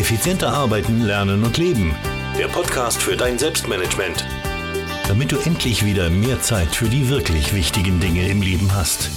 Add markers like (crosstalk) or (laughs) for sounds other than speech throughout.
Effizienter arbeiten, lernen und leben. Der Podcast für dein Selbstmanagement. Damit du endlich wieder mehr Zeit für die wirklich wichtigen Dinge im Leben hast.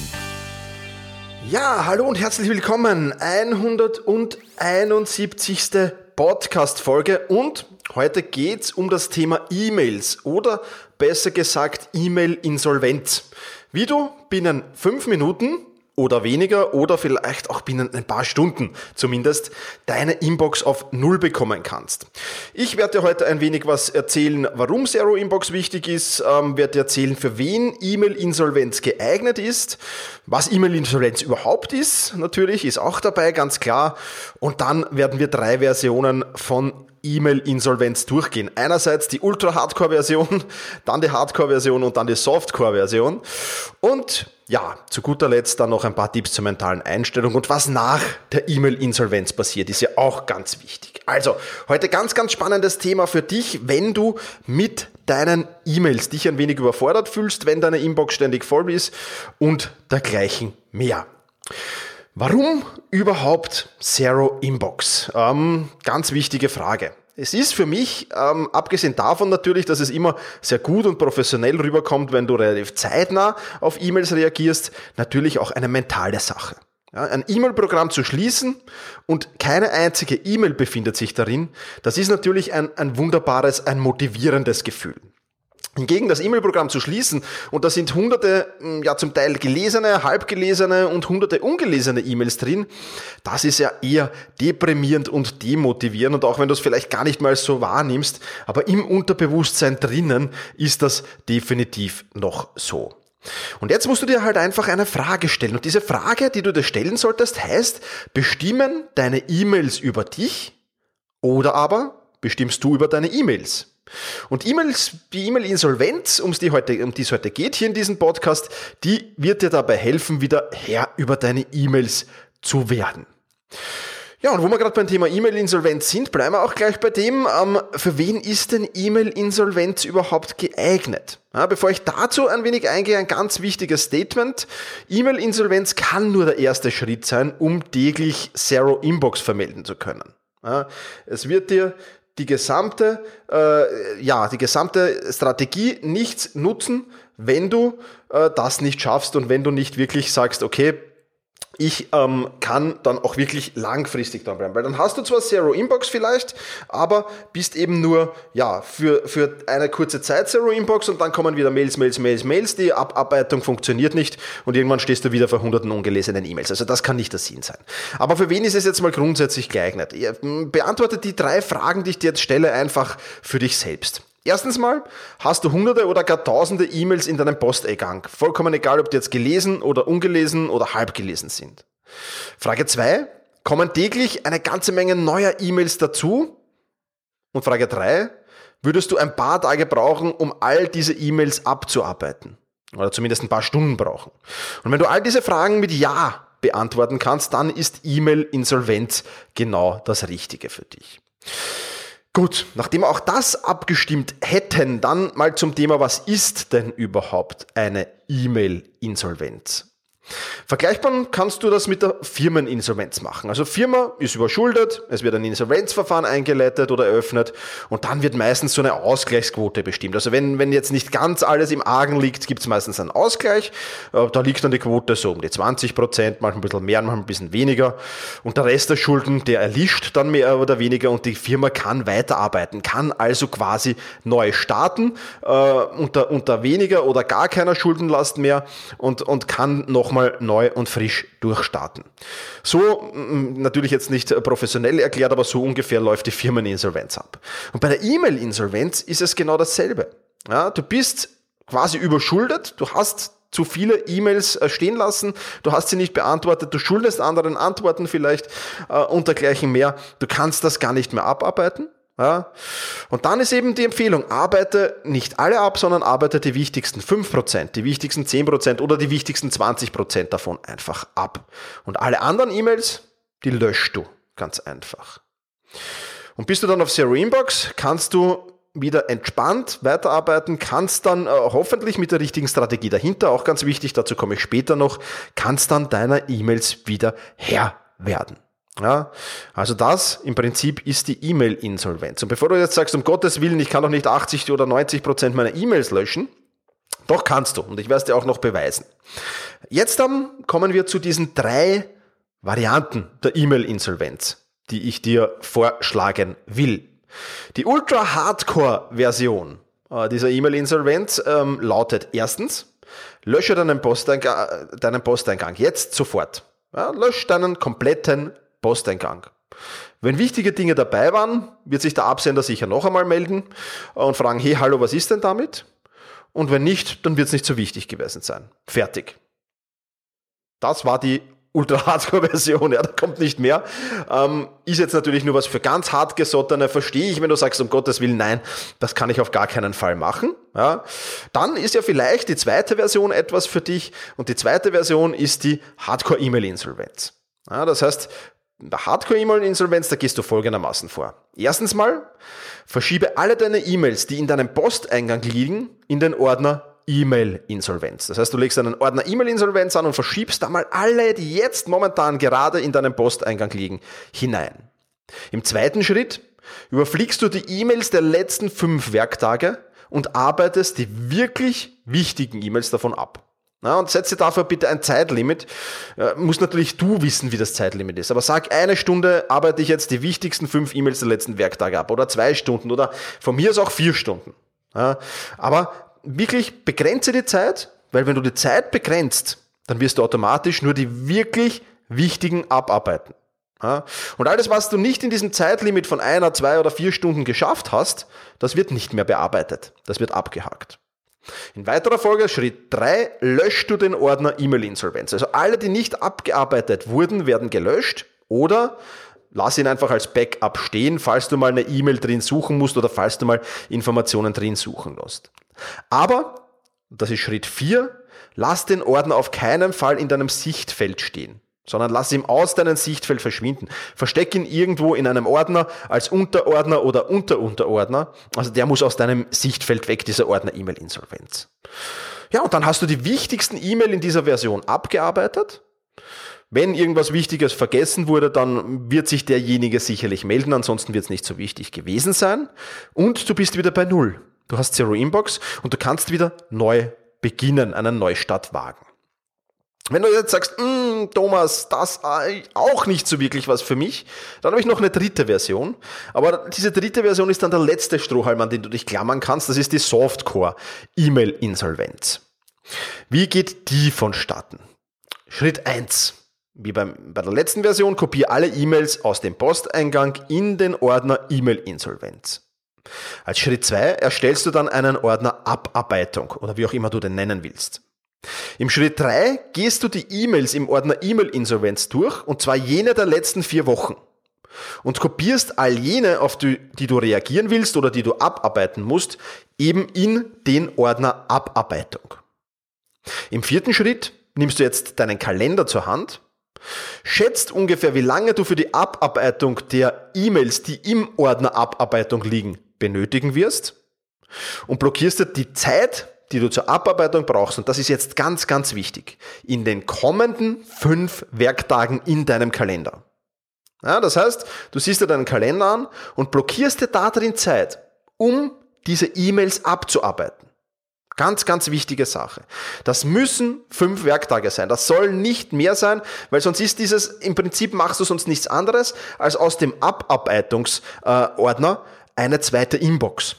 Ja, hallo und herzlich willkommen. 171. Podcast-Folge und heute geht's um das Thema E-Mails oder besser gesagt E-Mail-Insolvenz. Wie du binnen fünf Minuten oder weniger oder vielleicht auch binnen ein paar Stunden zumindest deine Inbox auf Null bekommen kannst. Ich werde dir heute ein wenig was erzählen, warum Zero Inbox wichtig ist, ähm, werde dir erzählen, für wen E-Mail-Insolvenz geeignet ist, was E-Mail-Insolvenz überhaupt ist, natürlich, ist auch dabei, ganz klar. Und dann werden wir drei Versionen von E-Mail-Insolvenz durchgehen. Einerseits die Ultra-Hardcore-Version, (laughs) dann die Hardcore-Version und dann die Softcore-Version. Und ja, zu guter Letzt dann noch ein paar Tipps zur mentalen Einstellung und was nach der E-Mail-Insolvenz passiert, ist ja auch ganz wichtig. Also, heute ganz, ganz spannendes Thema für dich, wenn du mit deinen E-Mails dich ein wenig überfordert fühlst, wenn deine Inbox ständig voll ist und dergleichen mehr. Warum überhaupt Zero Inbox? Ähm, ganz wichtige Frage. Es ist für mich, ähm, abgesehen davon natürlich, dass es immer sehr gut und professionell rüberkommt, wenn du relativ zeitnah auf E-Mails reagierst, natürlich auch eine mentale Sache. Ja, ein E-Mail-Programm zu schließen und keine einzige E-Mail befindet sich darin, das ist natürlich ein, ein wunderbares, ein motivierendes Gefühl. Hingegen das E-Mail-Programm zu schließen, und da sind hunderte, hm, ja zum Teil gelesene, halbgelesene und hunderte ungelesene E-Mails drin, das ist ja eher deprimierend und demotivierend. Und auch wenn du es vielleicht gar nicht mal so wahrnimmst, aber im Unterbewusstsein drinnen ist das definitiv noch so. Und jetzt musst du dir halt einfach eine Frage stellen. Und diese Frage, die du dir stellen solltest, heißt, bestimmen deine E-Mails über dich oder aber bestimmst du über deine E-Mails? Und E-Mails, die E-Mail-Insolvenz, um die, heute, um die es heute geht hier in diesem Podcast, die wird dir dabei helfen, wieder Herr über deine E-Mails zu werden. Ja, und wo wir gerade beim Thema E-Mail-Insolvenz sind, bleiben wir auch gleich bei dem, ähm, für wen ist denn E-Mail-Insolvenz überhaupt geeignet? Ja, bevor ich dazu ein wenig eingehe, ein ganz wichtiges Statement. E-Mail-Insolvenz kann nur der erste Schritt sein, um täglich Zero Inbox vermelden zu können. Ja, es wird dir die gesamte, äh, ja, die gesamte Strategie nichts nutzen, wenn du äh, das nicht schaffst und wenn du nicht wirklich sagst, okay, ich ähm, kann dann auch wirklich langfristig dranbleiben. Weil dann hast du zwar Zero Inbox vielleicht, aber bist eben nur ja, für, für eine kurze Zeit Zero Inbox und dann kommen wieder Mails, Mails, Mails, Mails. Die Abarbeitung funktioniert nicht und irgendwann stehst du wieder vor hunderten ungelesenen E-Mails. Also das kann nicht der Sinn sein. Aber für wen ist es jetzt mal grundsätzlich geeignet? Beantworte die drei Fragen, die ich dir jetzt stelle, einfach für dich selbst. Erstens mal hast du hunderte oder gar tausende E-Mails in deinem Posteingang. Vollkommen egal, ob die jetzt gelesen oder ungelesen oder halb gelesen sind. Frage zwei: Kommen täglich eine ganze Menge neuer E-Mails dazu? Und Frage drei: Würdest du ein paar Tage brauchen, um all diese E-Mails abzuarbeiten? Oder zumindest ein paar Stunden brauchen. Und wenn du all diese Fragen mit Ja beantworten kannst, dann ist E-Mail-Insolvenz genau das Richtige für dich. Gut, nachdem wir auch das abgestimmt hätten, dann mal zum Thema, was ist denn überhaupt eine E-Mail-Insolvenz? Vergleichbar kannst du das mit der Firmeninsolvenz machen. Also Firma ist überschuldet, es wird ein Insolvenzverfahren eingeleitet oder eröffnet und dann wird meistens so eine Ausgleichsquote bestimmt. Also wenn, wenn jetzt nicht ganz alles im Argen liegt, gibt es meistens einen Ausgleich. Äh, da liegt dann die Quote so um die 20 Prozent, manchmal ein bisschen mehr, manchmal ein bisschen weniger. Und der Rest der Schulden, der erlischt dann mehr oder weniger und die Firma kann weiterarbeiten, kann also quasi neu starten äh, unter, unter weniger oder gar keiner Schuldenlast mehr und, und kann noch nochmal neu und frisch durchstarten. So, natürlich jetzt nicht professionell erklärt, aber so ungefähr läuft die Firmeninsolvenz ab. Und bei der E-Mail-Insolvenz ist es genau dasselbe. Ja, du bist quasi überschuldet, du hast zu viele E-Mails äh, stehen lassen, du hast sie nicht beantwortet, du schuldest anderen Antworten vielleicht äh, und dergleichen mehr. Du kannst das gar nicht mehr abarbeiten. Ja? Und dann ist eben die Empfehlung, arbeite nicht alle ab, sondern arbeite die wichtigsten 5%, die wichtigsten 10% oder die wichtigsten 20% davon einfach ab. Und alle anderen E-Mails, die löscht du ganz einfach. Und bist du dann auf Zero Inbox, kannst du wieder entspannt weiterarbeiten, kannst dann äh, hoffentlich mit der richtigen Strategie dahinter, auch ganz wichtig, dazu komme ich später noch, kannst dann deiner E-Mails wieder Herr werden. Ja, also das im Prinzip ist die E-Mail-Insolvenz. Und bevor du jetzt sagst, um Gottes Willen, ich kann doch nicht 80 oder 90 Prozent meiner E-Mails löschen, doch kannst du. Und ich werde es dir auch noch beweisen. Jetzt dann kommen wir zu diesen drei Varianten der E-Mail-Insolvenz, die ich dir vorschlagen will. Die Ultra-Hardcore-Version äh, dieser E-Mail-Insolvenz ähm, lautet erstens, lösche deinen Posteingang, deinen Posteingang jetzt sofort. Ja, lösch deinen kompletten Posteingang. Wenn wichtige Dinge dabei waren, wird sich der Absender sicher noch einmal melden und fragen, hey, hallo, was ist denn damit? Und wenn nicht, dann wird es nicht so wichtig gewesen sein. Fertig. Das war die Ultra-Hardcore-Version, (laughs) ja, da kommt nicht mehr. Ähm, ist jetzt natürlich nur was für ganz hartgesottene, verstehe ich, wenn du sagst, um Gottes Willen, nein, das kann ich auf gar keinen Fall machen. Ja. Dann ist ja vielleicht die zweite Version etwas für dich und die zweite Version ist die Hardcore-E-Mail-Insolvenz. Ja, das heißt, Hardcore-E-Mail-Insolvenz, da gehst du folgendermaßen vor. Erstens mal, verschiebe alle deine E-Mails, die in deinem Posteingang liegen, in den Ordner E-Mail-Insolvenz. Das heißt, du legst einen Ordner E-Mail-Insolvenz an und verschiebst da mal alle, die jetzt momentan gerade in deinem Posteingang liegen, hinein. Im zweiten Schritt überfliegst du die E-Mails der letzten fünf Werktage und arbeitest die wirklich wichtigen E-Mails davon ab. Na, und setze dafür bitte ein Zeitlimit. Äh, muss natürlich du wissen, wie das Zeitlimit ist. Aber sag, eine Stunde arbeite ich jetzt die wichtigsten fünf E-Mails der letzten Werktage ab. Oder zwei Stunden. Oder von mir ist auch vier Stunden. Ja, aber wirklich begrenze die Zeit, weil wenn du die Zeit begrenzt, dann wirst du automatisch nur die wirklich wichtigen abarbeiten. Ja? Und alles, was du nicht in diesem Zeitlimit von einer, zwei oder vier Stunden geschafft hast, das wird nicht mehr bearbeitet. Das wird abgehakt. In weiterer Folge, Schritt 3, löscht du den Ordner E-Mail-Insolvenz. Also alle, die nicht abgearbeitet wurden, werden gelöscht oder lass ihn einfach als Backup stehen, falls du mal eine E-Mail drin suchen musst oder falls du mal Informationen drin suchen musst. Aber, das ist Schritt 4, lass den Ordner auf keinen Fall in deinem Sichtfeld stehen, sondern lass ihn aus deinem Sichtfeld verschwinden. Versteck ihn irgendwo in einem Ordner als Unterordner oder Unterunterordner. Also der muss aus deinem Sichtfeld weg, dieser Ordner E-Mail-Insolvenz. Ja, und dann hast du die wichtigsten E-Mail in dieser Version abgearbeitet. Wenn irgendwas Wichtiges vergessen wurde, dann wird sich derjenige sicherlich melden, ansonsten wird es nicht so wichtig gewesen sein. Und du bist wieder bei Null. Du hast Zero Inbox und du kannst wieder neu beginnen, einen Neustart wagen. Wenn du jetzt sagst, hm, Thomas, das auch nicht so wirklich was für mich, dann habe ich noch eine dritte Version. Aber diese dritte Version ist dann der letzte Strohhalm, an den du dich klammern kannst. Das ist die Softcore E-Mail-Insolvenz. Wie geht die vonstatten? Schritt eins: Wie beim, bei der letzten Version, kopiere alle E-Mails aus dem Posteingang in den Ordner E-Mail-Insolvenz. Als Schritt 2 erstellst du dann einen Ordner Abarbeitung oder wie auch immer du den nennen willst. Im Schritt 3 gehst du die E-Mails im Ordner E-Mail-Insolvenz durch und zwar jene der letzten vier Wochen und kopierst all jene, auf die, die du reagieren willst oder die du abarbeiten musst, eben in den Ordner Abarbeitung. Im vierten Schritt nimmst du jetzt deinen Kalender zur Hand, schätzt ungefähr, wie lange du für die Abarbeitung der E-Mails, die im Ordner Abarbeitung liegen, benötigen wirst und blockierst dir die Zeit, die du zur Abarbeitung brauchst, und das ist jetzt ganz, ganz wichtig, in den kommenden fünf Werktagen in deinem Kalender. Ja, das heißt, du siehst dir deinen Kalender an und blockierst dir da drin Zeit, um diese E-Mails abzuarbeiten. Ganz, ganz wichtige Sache. Das müssen fünf Werktage sein. Das soll nicht mehr sein, weil sonst ist dieses, im Prinzip machst du sonst nichts anderes, als aus dem Abarbeitungsordner eine zweite Inbox.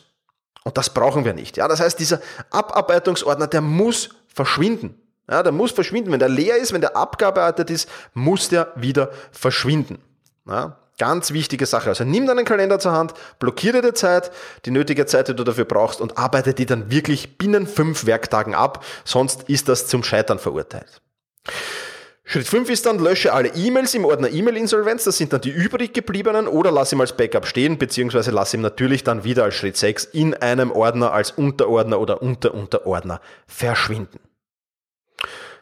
Und das brauchen wir nicht. Ja, das heißt, dieser Abarbeitungsordner, der muss verschwinden. Ja, der muss verschwinden. Wenn der leer ist, wenn der abgearbeitet ist, muss der wieder verschwinden. Ja, ganz wichtige Sache. Also nimm deinen Kalender zur Hand, blockiere die Zeit, die nötige Zeit, die du dafür brauchst und arbeite die dann wirklich binnen fünf Werktagen ab. Sonst ist das zum Scheitern verurteilt. Schritt 5 ist dann, lösche alle E-Mails im Ordner E-Mail-Insolvenz, das sind dann die übrig gebliebenen, oder lass ihm als Backup stehen, beziehungsweise lass ihm natürlich dann wieder als Schritt 6 in einem Ordner als Unterordner oder Unterunterordner verschwinden.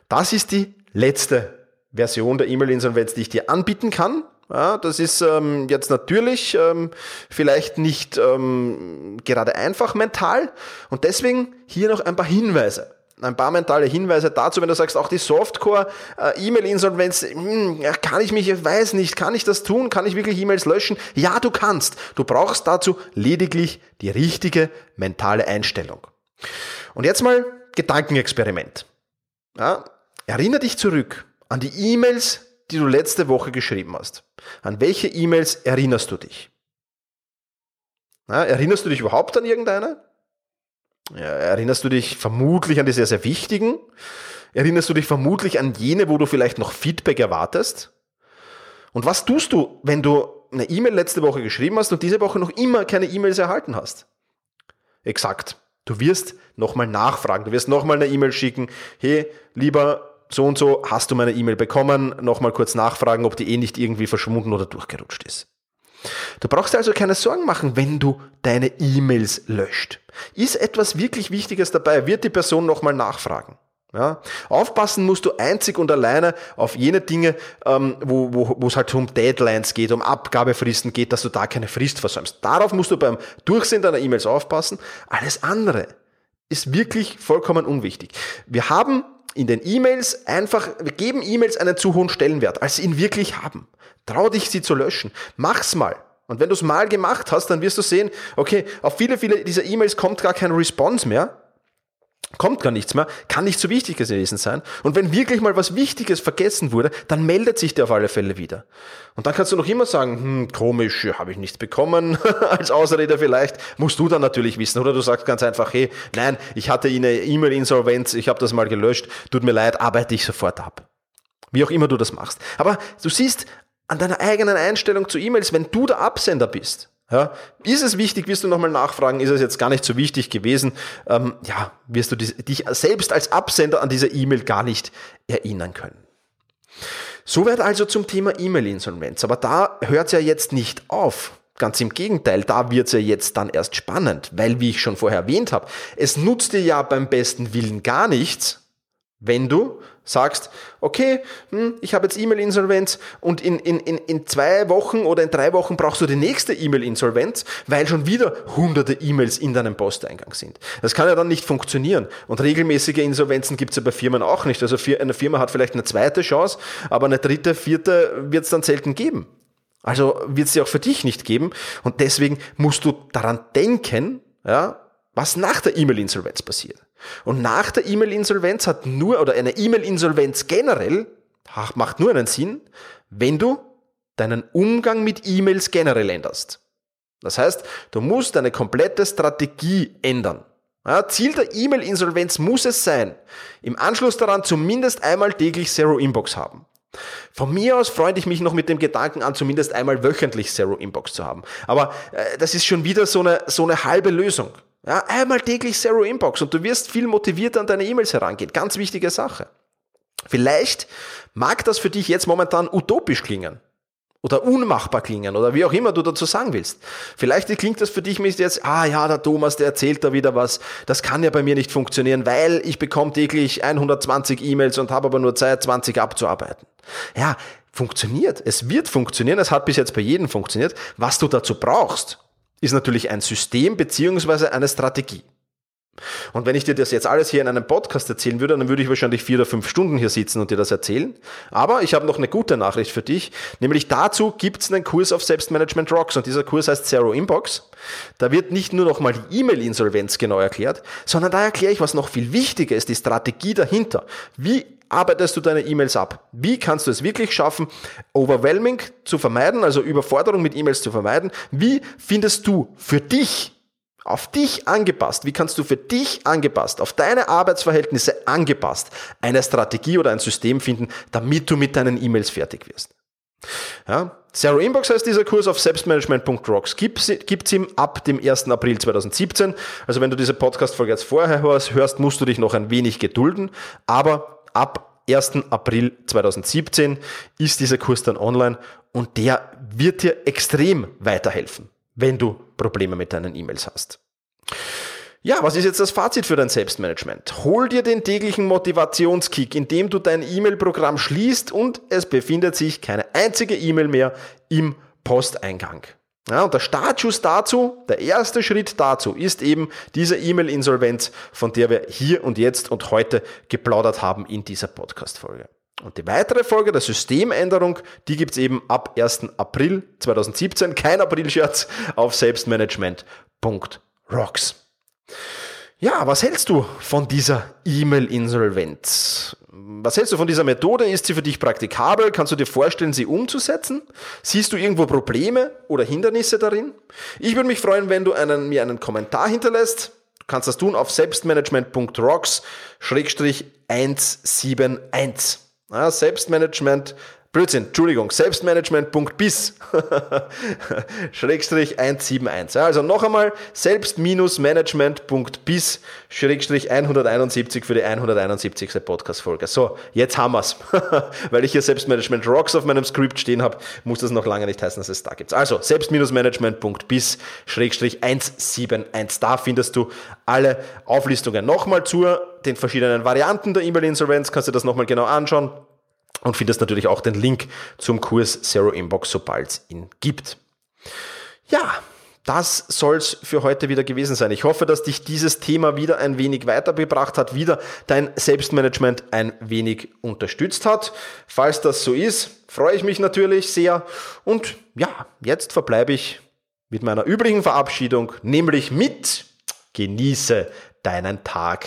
Das ist die letzte Version der E-Mail-Insolvenz, die ich dir anbieten kann. Ja, das ist ähm, jetzt natürlich ähm, vielleicht nicht ähm, gerade einfach mental und deswegen hier noch ein paar Hinweise. Ein paar mentale Hinweise dazu, wenn du sagst, auch die Softcore-E-Mail-Insolvenz, hm, kann ich mich, ich weiß nicht, kann ich das tun? Kann ich wirklich E-Mails löschen? Ja, du kannst. Du brauchst dazu lediglich die richtige mentale Einstellung. Und jetzt mal Gedankenexperiment. Ja, erinnere dich zurück an die E-Mails, die du letzte Woche geschrieben hast. An welche E-Mails erinnerst du dich? Ja, erinnerst du dich überhaupt an irgendeine? Erinnerst du dich vermutlich an die sehr, sehr wichtigen? Erinnerst du dich vermutlich an jene, wo du vielleicht noch Feedback erwartest? Und was tust du, wenn du eine E-Mail letzte Woche geschrieben hast und diese Woche noch immer keine E-Mails erhalten hast? Exakt. Du wirst nochmal nachfragen. Du wirst nochmal eine E-Mail schicken. Hey, lieber so und so, hast du meine E-Mail bekommen? Nochmal kurz nachfragen, ob die eh nicht irgendwie verschwunden oder durchgerutscht ist. Du brauchst also keine Sorgen machen, wenn du deine E-Mails löscht. Ist etwas wirklich Wichtiges dabei, wird die Person nochmal nachfragen. Ja, aufpassen musst du einzig und alleine auf jene Dinge, ähm, wo, wo, wo es halt um Deadlines geht, um Abgabefristen geht, dass du da keine Frist versäumst. Darauf musst du beim Durchsehen deiner E-Mails aufpassen. Alles andere ist wirklich vollkommen unwichtig. Wir haben in den E-Mails einfach, wir geben E-Mails einen zu hohen Stellenwert, als sie ihn wirklich haben. Trau dich, sie zu löschen. Mach's mal. Und wenn du es mal gemacht hast, dann wirst du sehen, okay, auf viele, viele dieser E-Mails kommt gar kein Response mehr. Kommt gar nichts mehr, kann nicht so wichtig gewesen sein. Und wenn wirklich mal was Wichtiges vergessen wurde, dann meldet sich der auf alle Fälle wieder. Und dann kannst du noch immer sagen, hm, komisch, habe ich nichts bekommen, (laughs) als Ausrede vielleicht, musst du dann natürlich wissen. Oder du sagst ganz einfach, hey, nein, ich hatte eine E-Mail-Insolvenz, ich habe das mal gelöscht, tut mir leid, arbeite ich sofort ab. Wie auch immer du das machst. Aber du siehst, an deiner eigenen Einstellung zu E-Mails, wenn du der Absender bist. Ja, ist es wichtig, wirst du nochmal nachfragen, ist es jetzt gar nicht so wichtig gewesen, ähm, ja, wirst du dich selbst als Absender an dieser E-Mail gar nicht erinnern können. Soweit also zum Thema E-Mail-Insolvenz. Aber da hört es ja jetzt nicht auf. Ganz im Gegenteil, da wird es ja jetzt dann erst spannend, weil, wie ich schon vorher erwähnt habe, es nutzt dir ja beim besten Willen gar nichts, wenn du sagst, okay, hm, ich habe jetzt E-Mail-Insolvenz und in, in, in, in zwei Wochen oder in drei Wochen brauchst du die nächste E-Mail-Insolvenz, weil schon wieder hunderte E-Mails in deinem Posteingang sind. Das kann ja dann nicht funktionieren. Und regelmäßige Insolvenzen gibt es ja bei Firmen auch nicht. Also eine Firma hat vielleicht eine zweite Chance, aber eine dritte, vierte wird es dann selten geben. Also wird es sie auch für dich nicht geben. Und deswegen musst du daran denken, ja, was nach der E-Mail-Insolvenz passiert. Und nach der E-Mail-Insolvenz hat nur, oder eine E-Mail-Insolvenz generell, macht nur einen Sinn, wenn du deinen Umgang mit E-Mails generell änderst. Das heißt, du musst deine komplette Strategie ändern. Ja, Ziel der E-Mail-Insolvenz muss es sein, im Anschluss daran zumindest einmal täglich Zero Inbox haben. Von mir aus freue ich mich noch mit dem Gedanken an, zumindest einmal wöchentlich Zero Inbox zu haben. Aber äh, das ist schon wieder so eine, so eine halbe Lösung. Ja, einmal täglich Zero Inbox und du wirst viel motivierter an deine E-Mails herangehen. Ganz wichtige Sache. Vielleicht mag das für dich jetzt momentan utopisch klingen oder unmachbar klingen oder wie auch immer du dazu sagen willst. Vielleicht klingt das für dich jetzt, ah ja, der Thomas, der erzählt da wieder was. Das kann ja bei mir nicht funktionieren, weil ich bekomme täglich 120 E-Mails und habe aber nur Zeit, 20 abzuarbeiten. Ja, funktioniert. Es wird funktionieren. Es hat bis jetzt bei jedem funktioniert. Was du dazu brauchst, ist natürlich ein System beziehungsweise eine Strategie. Und wenn ich dir das jetzt alles hier in einem Podcast erzählen würde, dann würde ich wahrscheinlich vier oder fünf Stunden hier sitzen und dir das erzählen. Aber ich habe noch eine gute Nachricht für dich, nämlich dazu gibt es einen Kurs auf Selbstmanagement Rocks und dieser Kurs heißt Zero Inbox. Da wird nicht nur nochmal die E-Mail-Insolvenz genau erklärt, sondern da erkläre ich, was noch viel wichtiger ist, die Strategie dahinter. Wie arbeitest du deine E-Mails ab? Wie kannst du es wirklich schaffen, Overwhelming zu vermeiden, also Überforderung mit E-Mails zu vermeiden? Wie findest du für dich, auf dich angepasst, wie kannst du für dich angepasst, auf deine Arbeitsverhältnisse angepasst, eine Strategie oder ein System finden, damit du mit deinen E-Mails fertig wirst? Ja, Zero Inbox heißt dieser Kurs auf selbstmanagement.rocks. Gibt es ihm ab dem 1. April 2017. Also wenn du diese Podcast-Folge jetzt vorher hörst, hörst, musst du dich noch ein wenig gedulden. Aber ab 1. April 2017 ist dieser Kurs dann online und der wird dir extrem weiterhelfen, wenn du Probleme mit deinen E-Mails hast. Ja, was ist jetzt das Fazit für dein Selbstmanagement? Hol dir den täglichen Motivationskick, indem du dein E-Mail-Programm schließt und es befindet sich keine einzige E-Mail mehr im Posteingang. Ja, und der Startschuss dazu, der erste Schritt dazu ist eben diese E-Mail-Insolvenz, von der wir hier und jetzt und heute geplaudert haben in dieser Podcast-Folge. Und die weitere Folge der Systemänderung, die gibt's eben ab 1. April 2017. Kein April-Scherz auf selbstmanagement.rocks. Ja, was hältst du von dieser E-Mail-Insolvenz? Was hältst du von dieser Methode? Ist sie für dich praktikabel? Kannst du dir vorstellen, sie umzusetzen? Siehst du irgendwo Probleme oder Hindernisse darin? Ich würde mich freuen, wenn du einen, mir einen Kommentar hinterlässt. Du kannst das tun auf selbstmanagement.rocks-171. Ja, Selbstmanagement Blödsinn, Entschuldigung, selbstmanagement.bis (laughs) Schrägstrich 171. Also noch einmal selbst-management.bis Schrägstrich 171 für die 171. Podcast-Folge. So, jetzt haben wir's. (laughs) Weil ich hier Selbstmanagement Rocks auf meinem Skript stehen habe, muss das noch lange nicht heißen, dass es da gibt. Also selbst-management.bis Schrägstrich 171. Da findest du alle Auflistungen. Nochmal zu den verschiedenen Varianten der E-Mail-Insolvenz, kannst du das nochmal genau anschauen und findest natürlich auch den Link zum Kurs Zero Inbox, sobald es ihn gibt. Ja, das soll's für heute wieder gewesen sein. Ich hoffe, dass dich dieses Thema wieder ein wenig weitergebracht hat, wieder dein Selbstmanagement ein wenig unterstützt hat. Falls das so ist, freue ich mich natürlich sehr. Und ja, jetzt verbleibe ich mit meiner üblichen Verabschiedung, nämlich mit Genieße deinen Tag.